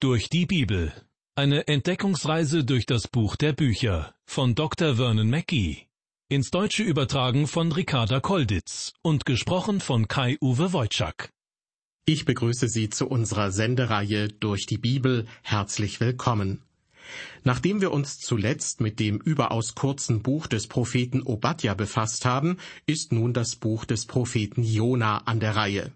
Durch die Bibel. Eine Entdeckungsreise durch das Buch der Bücher von Dr. Vernon Mackey. Ins Deutsche übertragen von Ricarda Kolditz und gesprochen von Kai-Uwe Wojczak. Ich begrüße Sie zu unserer Sendereihe Durch die Bibel. Herzlich willkommen. Nachdem wir uns zuletzt mit dem überaus kurzen Buch des Propheten Obadja befasst haben, ist nun das Buch des Propheten Jona an der Reihe.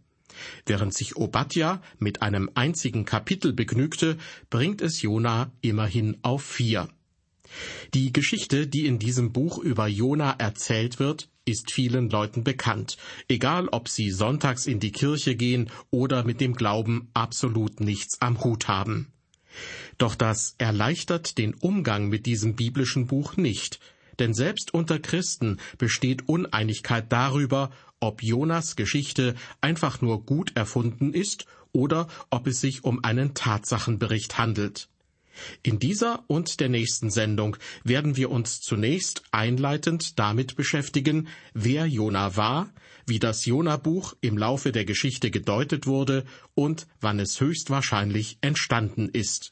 Während sich Obadja mit einem einzigen Kapitel begnügte, bringt es Jona immerhin auf vier. Die Geschichte, die in diesem Buch über Jona erzählt wird, ist vielen Leuten bekannt, egal ob sie sonntags in die Kirche gehen oder mit dem Glauben absolut nichts am Hut haben. Doch das erleichtert den Umgang mit diesem biblischen Buch nicht, denn selbst unter Christen besteht Uneinigkeit darüber, ob Jonas Geschichte einfach nur gut erfunden ist oder ob es sich um einen Tatsachenbericht handelt. In dieser und der nächsten Sendung werden wir uns zunächst einleitend damit beschäftigen, wer Jona war, wie das Jona-Buch im Laufe der Geschichte gedeutet wurde und wann es höchstwahrscheinlich entstanden ist.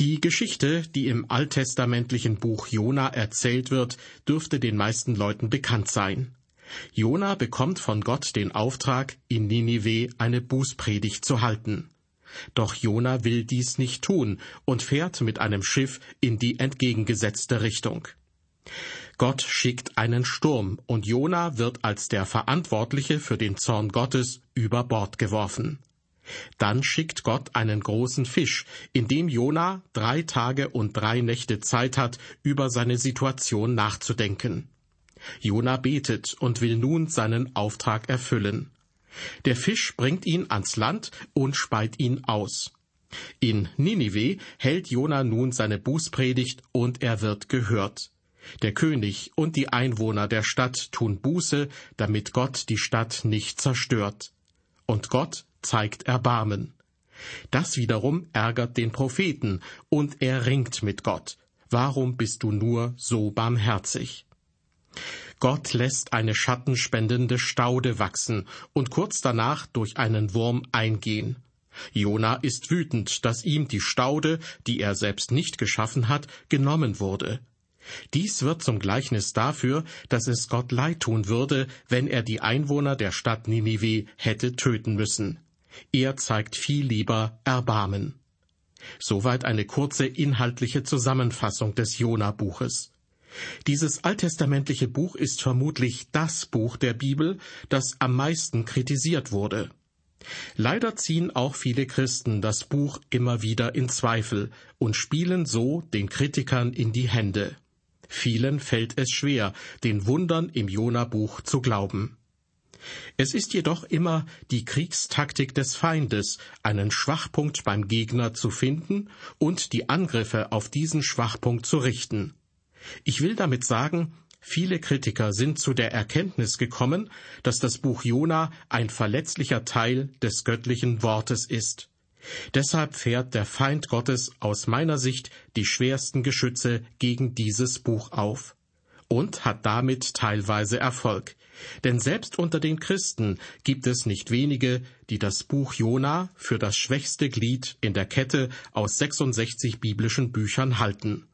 Die Geschichte, die im alttestamentlichen Buch Jona erzählt wird, dürfte den meisten Leuten bekannt sein. Jona bekommt von Gott den Auftrag, in Ninive eine Bußpredigt zu halten. Doch Jona will dies nicht tun und fährt mit einem Schiff in die entgegengesetzte Richtung. Gott schickt einen Sturm und Jona wird als der Verantwortliche für den Zorn Gottes über Bord geworfen. Dann schickt Gott einen großen Fisch, in dem Jona drei Tage und drei Nächte Zeit hat, über seine Situation nachzudenken. Jona betet und will nun seinen Auftrag erfüllen. Der Fisch bringt ihn ans Land und speit ihn aus. In Ninive hält Jona nun seine Bußpredigt und er wird gehört. Der König und die Einwohner der Stadt tun Buße, damit Gott die Stadt nicht zerstört. Und Gott zeigt Erbarmen. Das wiederum ärgert den Propheten, und er ringt mit Gott. Warum bist du nur so barmherzig? Gott lässt eine schattenspendende Staude wachsen und kurz danach durch einen Wurm eingehen. Jona ist wütend, dass ihm die Staude, die er selbst nicht geschaffen hat, genommen wurde. Dies wird zum Gleichnis dafür, dass es Gott leid tun würde, wenn er die Einwohner der Stadt Ninive hätte töten müssen. Er zeigt viel lieber Erbarmen. Soweit eine kurze inhaltliche Zusammenfassung des Jona-Buches. Dieses alttestamentliche Buch ist vermutlich das Buch der Bibel, das am meisten kritisiert wurde. Leider ziehen auch viele Christen das Buch immer wieder in Zweifel und spielen so den Kritikern in die Hände. Vielen fällt es schwer, den Wundern im Jona-Buch zu glauben. Es ist jedoch immer die Kriegstaktik des Feindes, einen Schwachpunkt beim Gegner zu finden und die Angriffe auf diesen Schwachpunkt zu richten. Ich will damit sagen, viele Kritiker sind zu der Erkenntnis gekommen, dass das Buch Jona ein verletzlicher Teil des göttlichen Wortes ist. Deshalb fährt der Feind Gottes aus meiner Sicht die schwersten Geschütze gegen dieses Buch auf und hat damit teilweise Erfolg. Denn selbst unter den Christen gibt es nicht wenige, die das Buch Jona für das schwächste Glied in der Kette aus 66 biblischen Büchern halten.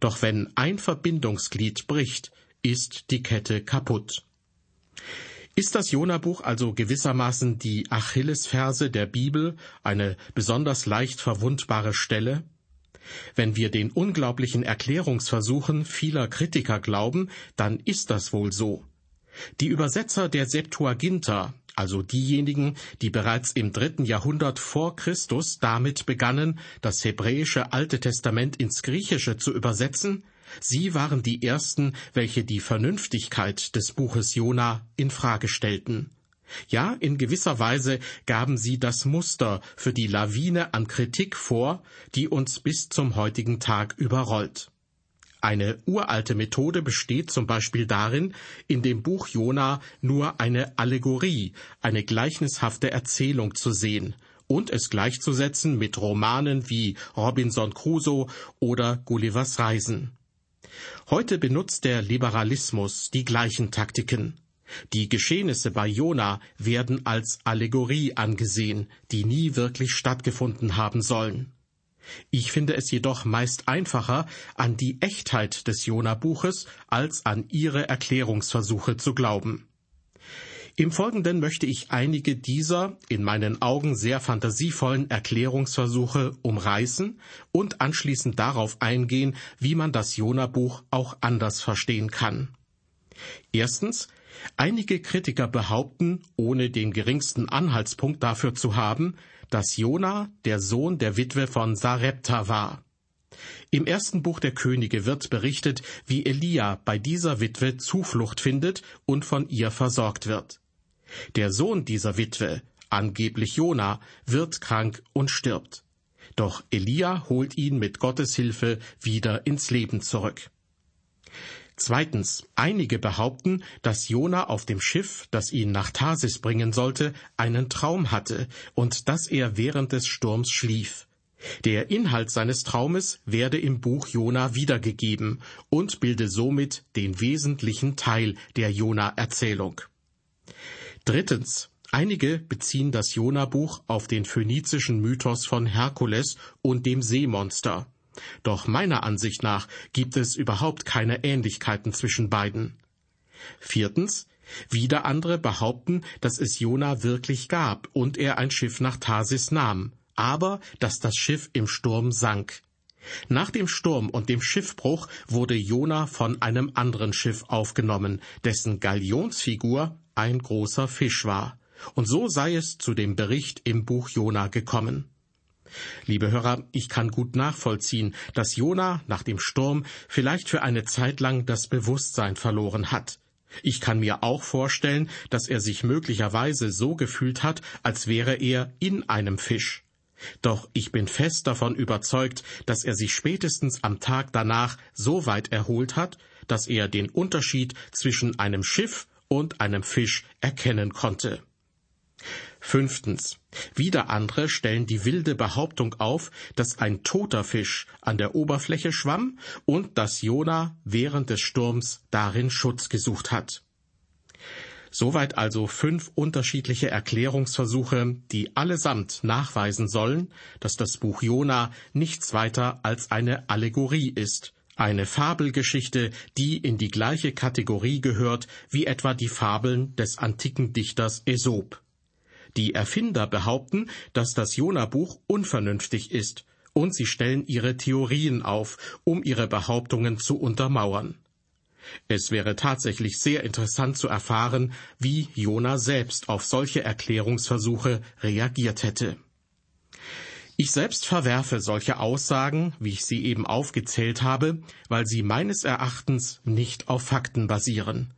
Doch wenn ein Verbindungsglied bricht, ist die Kette kaputt. Ist das Jona-Buch also gewissermaßen die Achillesferse der Bibel, eine besonders leicht verwundbare Stelle? Wenn wir den unglaublichen Erklärungsversuchen vieler Kritiker glauben, dann ist das wohl so. Die Übersetzer der Septuaginta, also diejenigen, die bereits im dritten Jahrhundert vor Christus damit begannen, das hebräische Alte Testament ins Griechische zu übersetzen, sie waren die ersten, welche die Vernünftigkeit des Buches Jona in Frage stellten. Ja, in gewisser Weise gaben sie das Muster für die Lawine an Kritik vor, die uns bis zum heutigen Tag überrollt. Eine uralte Methode besteht zum Beispiel darin, in dem Buch Jona nur eine Allegorie, eine gleichnishafte Erzählung zu sehen und es gleichzusetzen mit Romanen wie Robinson Crusoe oder Gullivers Reisen. Heute benutzt der Liberalismus die gleichen Taktiken. Die Geschehnisse bei Jona werden als Allegorie angesehen, die nie wirklich stattgefunden haben sollen. Ich finde es jedoch meist einfacher, an die Echtheit des Jona-Buches als an ihre Erklärungsversuche zu glauben. Im Folgenden möchte ich einige dieser in meinen Augen sehr fantasievollen Erklärungsversuche umreißen und anschließend darauf eingehen, wie man das Jona-Buch auch anders verstehen kann. Erstens, einige Kritiker behaupten, ohne den geringsten Anhaltspunkt dafür zu haben, dass Jona der Sohn der Witwe von Sarepta war. Im ersten Buch der Könige wird berichtet, wie Elia bei dieser Witwe Zuflucht findet und von ihr versorgt wird. Der Sohn dieser Witwe, angeblich Jona, wird krank und stirbt. Doch Elia holt ihn mit Gottes Hilfe wieder ins Leben zurück. Zweitens, einige behaupten, dass Jona auf dem Schiff, das ihn nach Tarsis bringen sollte, einen Traum hatte und dass er während des Sturms schlief. Der Inhalt seines Traumes werde im Buch Jona wiedergegeben und bilde somit den wesentlichen Teil der Jona-Erzählung. Drittens. Einige beziehen das Jona-Buch auf den phönizischen Mythos von Herkules und dem Seemonster. Doch meiner Ansicht nach gibt es überhaupt keine Ähnlichkeiten zwischen beiden. Viertens. Wieder andere behaupten, dass es Jona wirklich gab und er ein Schiff nach Tarsis nahm, aber dass das Schiff im Sturm sank. Nach dem Sturm und dem Schiffbruch wurde Jona von einem anderen Schiff aufgenommen, dessen Galionsfigur ein großer Fisch war. Und so sei es zu dem Bericht im Buch Jona gekommen. Liebe Hörer, ich kann gut nachvollziehen, dass Jona nach dem Sturm vielleicht für eine Zeit lang das Bewusstsein verloren hat. Ich kann mir auch vorstellen, dass er sich möglicherweise so gefühlt hat, als wäre er in einem Fisch. Doch ich bin fest davon überzeugt, dass er sich spätestens am Tag danach so weit erholt hat, dass er den Unterschied zwischen einem Schiff und einem Fisch erkennen konnte. Fünftens. Wieder andere stellen die wilde Behauptung auf, dass ein toter Fisch an der Oberfläche schwamm und dass Jona während des Sturms darin Schutz gesucht hat. Soweit also fünf unterschiedliche Erklärungsversuche, die allesamt nachweisen sollen, dass das Buch Jona nichts weiter als eine Allegorie ist, eine Fabelgeschichte, die in die gleiche Kategorie gehört wie etwa die Fabeln des antiken Dichters Aesop. Die Erfinder behaupten, dass das Jona-Buch unvernünftig ist, und sie stellen ihre Theorien auf, um ihre Behauptungen zu untermauern. Es wäre tatsächlich sehr interessant zu erfahren, wie Jona selbst auf solche Erklärungsversuche reagiert hätte. Ich selbst verwerfe solche Aussagen, wie ich sie eben aufgezählt habe, weil sie meines Erachtens nicht auf Fakten basieren,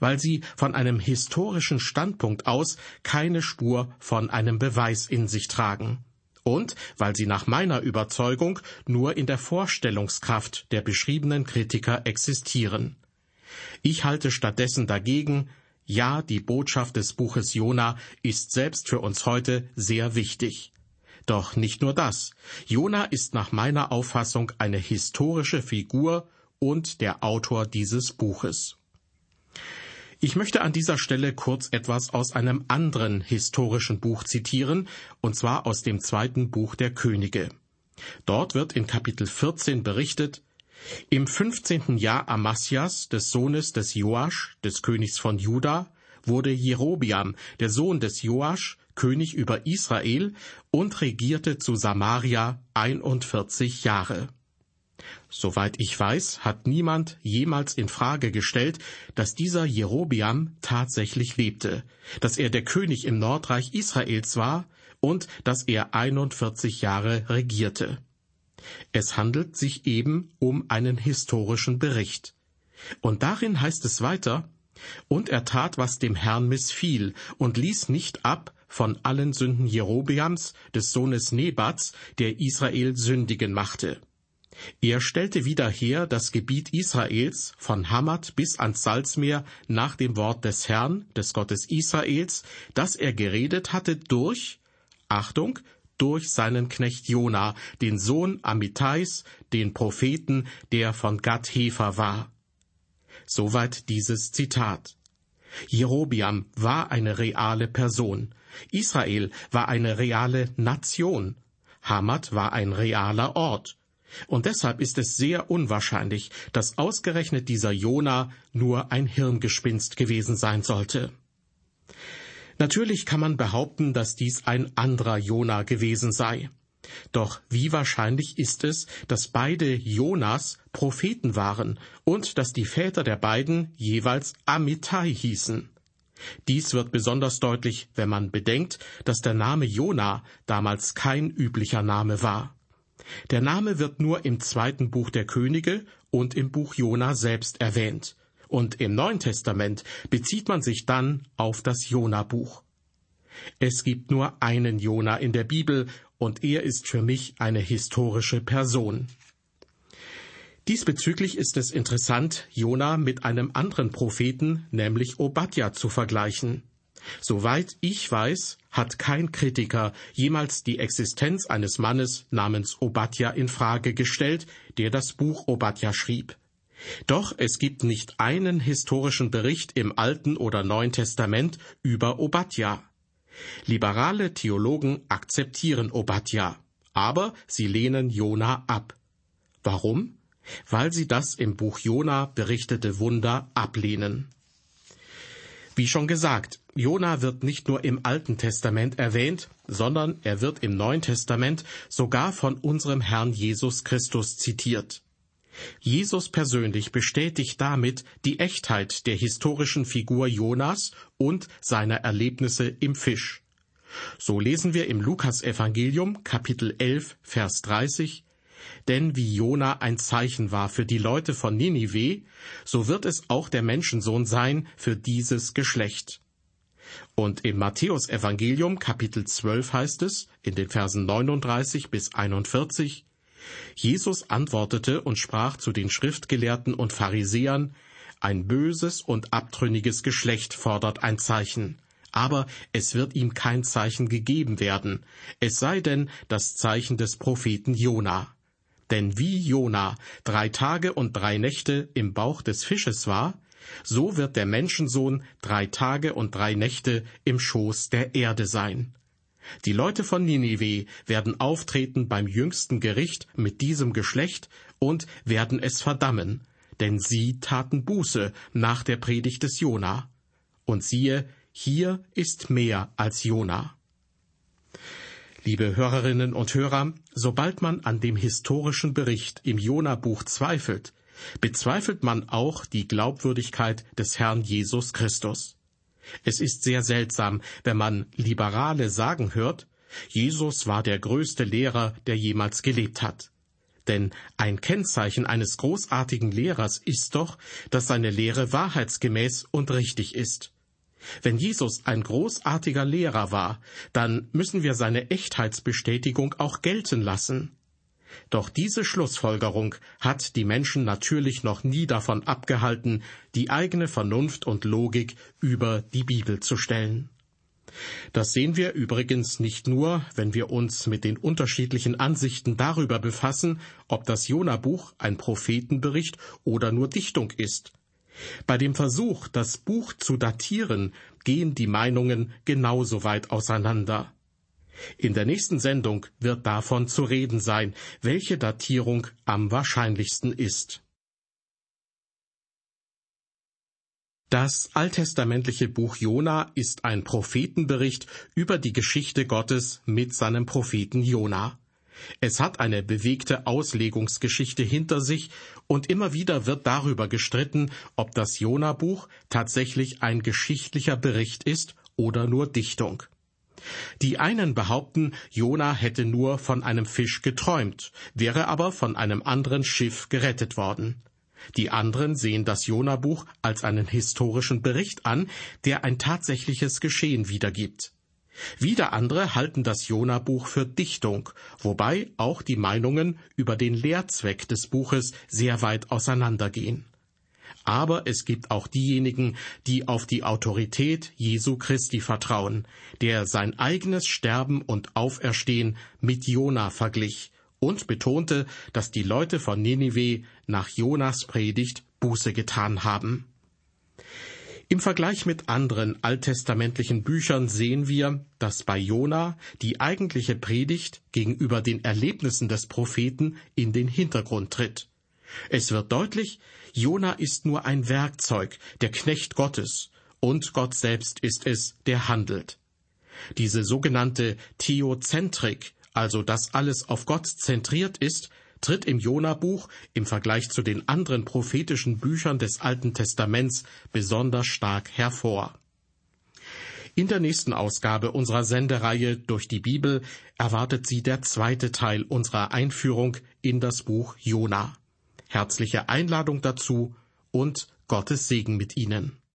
weil sie von einem historischen Standpunkt aus keine Spur von einem Beweis in sich tragen und weil sie nach meiner Überzeugung nur in der Vorstellungskraft der beschriebenen Kritiker existieren. Ich halte stattdessen dagegen, ja, die Botschaft des Buches Jona ist selbst für uns heute sehr wichtig. Doch nicht nur das. Jona ist nach meiner Auffassung eine historische Figur und der Autor dieses Buches. Ich möchte an dieser Stelle kurz etwas aus einem anderen historischen Buch zitieren, und zwar aus dem zweiten Buch der Könige. Dort wird in Kapitel 14 berichtet, im fünfzehnten Jahr Amasias, des Sohnes des Joasch, des Königs von Juda, wurde Jerobiam, der Sohn des Joasch, König über Israel und regierte zu Samaria 41 Jahre. Soweit ich weiß, hat niemand jemals in Frage gestellt, dass dieser Jerobiam tatsächlich lebte, dass er der König im Nordreich Israels war und dass er 41 Jahre regierte. Es handelt sich eben um einen historischen Bericht. Und darin heißt es weiter, und er tat, was dem Herrn missfiel, und ließ nicht ab von allen Sünden Jerobeams, des Sohnes Nebats, der Israel sündigen machte. Er stellte wieder her das Gebiet Israels von Hamad bis ans Salzmeer nach dem Wort des Herrn, des Gottes Israels, das er geredet hatte durch, Achtung, durch seinen Knecht Jona, den Sohn Amittais, den Propheten, der von Gad Hefer war. Soweit dieses Zitat. Jerobiam war eine reale Person. Israel war eine reale Nation. Hamad war ein realer Ort. Und deshalb ist es sehr unwahrscheinlich, dass ausgerechnet dieser Jona nur ein Hirngespinst gewesen sein sollte. Natürlich kann man behaupten, dass dies ein anderer Jona gewesen sei. Doch wie wahrscheinlich ist es, dass beide Jonas Propheten waren und dass die Väter der beiden jeweils Amittai hießen? Dies wird besonders deutlich, wenn man bedenkt, dass der Name Jona damals kein üblicher Name war. Der Name wird nur im zweiten Buch der Könige und im Buch Jona selbst erwähnt. Und im Neuen Testament bezieht man sich dann auf das Jona-Buch. Es gibt nur einen Jona in der Bibel und er ist für mich eine historische Person. Diesbezüglich ist es interessant, Jona mit einem anderen Propheten, nämlich Obadja, zu vergleichen. Soweit ich weiß, hat kein Kritiker jemals die Existenz eines Mannes namens Obadja in Frage gestellt, der das Buch Obadja schrieb. Doch es gibt nicht einen historischen Bericht im Alten oder Neuen Testament über Obadja. Liberale Theologen akzeptieren Obadja, aber sie lehnen Jona ab. Warum? Weil sie das im Buch Jona berichtete Wunder ablehnen. Wie schon gesagt, Jona wird nicht nur im Alten Testament erwähnt, sondern er wird im Neuen Testament sogar von unserem Herrn Jesus Christus zitiert. Jesus persönlich bestätigt damit die Echtheit der historischen Figur Jonas und seiner Erlebnisse im Fisch. So lesen wir im Lukasevangelium Kapitel 11 Vers 30 Denn wie Jona ein Zeichen war für die Leute von Ninive, so wird es auch der Menschensohn sein für dieses Geschlecht. Und im Matthäusevangelium Kapitel 12 heißt es in den Versen 39 bis 41 Jesus antwortete und sprach zu den Schriftgelehrten und Pharisäern, ein böses und abtrünniges Geschlecht fordert ein Zeichen, aber es wird ihm kein Zeichen gegeben werden, es sei denn das Zeichen des Propheten Jona. Denn wie Jona drei Tage und drei Nächte im Bauch des Fisches war, so wird der Menschensohn drei Tage und drei Nächte im Schoß der Erde sein. Die Leute von Ninive werden auftreten beim jüngsten Gericht mit diesem Geschlecht und werden es verdammen, denn sie taten Buße nach der Predigt des Jona. Und siehe, hier ist mehr als Jona. Liebe Hörerinnen und Hörer, sobald man an dem historischen Bericht im Jona-Buch zweifelt, bezweifelt man auch die Glaubwürdigkeit des Herrn Jesus Christus. Es ist sehr seltsam, wenn man Liberale sagen hört, Jesus war der größte Lehrer, der jemals gelebt hat. Denn ein Kennzeichen eines großartigen Lehrers ist doch, dass seine Lehre wahrheitsgemäß und richtig ist. Wenn Jesus ein großartiger Lehrer war, dann müssen wir seine Echtheitsbestätigung auch gelten lassen. Doch diese Schlussfolgerung hat die Menschen natürlich noch nie davon abgehalten, die eigene Vernunft und Logik über die Bibel zu stellen. Das sehen wir übrigens nicht nur, wenn wir uns mit den unterschiedlichen Ansichten darüber befassen, ob das Jona-Buch ein Prophetenbericht oder nur Dichtung ist. Bei dem Versuch, das Buch zu datieren, gehen die Meinungen genauso weit auseinander. In der nächsten Sendung wird davon zu reden sein, welche Datierung am wahrscheinlichsten ist. Das alttestamentliche Buch Jona ist ein Prophetenbericht über die Geschichte Gottes mit seinem Propheten Jona. Es hat eine bewegte Auslegungsgeschichte hinter sich und immer wieder wird darüber gestritten, ob das Jona-Buch tatsächlich ein geschichtlicher Bericht ist oder nur Dichtung. Die einen behaupten, Jona hätte nur von einem Fisch geträumt, wäre aber von einem anderen Schiff gerettet worden. Die anderen sehen das Jona-Buch als einen historischen Bericht an, der ein tatsächliches Geschehen wiedergibt. Wieder andere halten das Jona-Buch für Dichtung, wobei auch die Meinungen über den Lehrzweck des Buches sehr weit auseinandergehen aber es gibt auch diejenigen, die auf die Autorität Jesu Christi vertrauen, der sein eigenes Sterben und Auferstehen mit Jona verglich und betonte, dass die Leute von Ninive nach Jonas Predigt Buße getan haben. Im Vergleich mit anderen alttestamentlichen Büchern sehen wir, dass bei Jona die eigentliche Predigt gegenüber den Erlebnissen des Propheten in den Hintergrund tritt. Es wird deutlich, Jona ist nur ein Werkzeug, der Knecht Gottes, und Gott selbst ist es, der handelt. Diese sogenannte Theozentrik, also dass alles auf Gott zentriert ist, tritt im Jona-Buch im Vergleich zu den anderen prophetischen Büchern des Alten Testaments besonders stark hervor. In der nächsten Ausgabe unserer Sendereihe durch die Bibel erwartet Sie der zweite Teil unserer Einführung in das Buch Jona. Herzliche Einladung dazu und Gottes Segen mit Ihnen.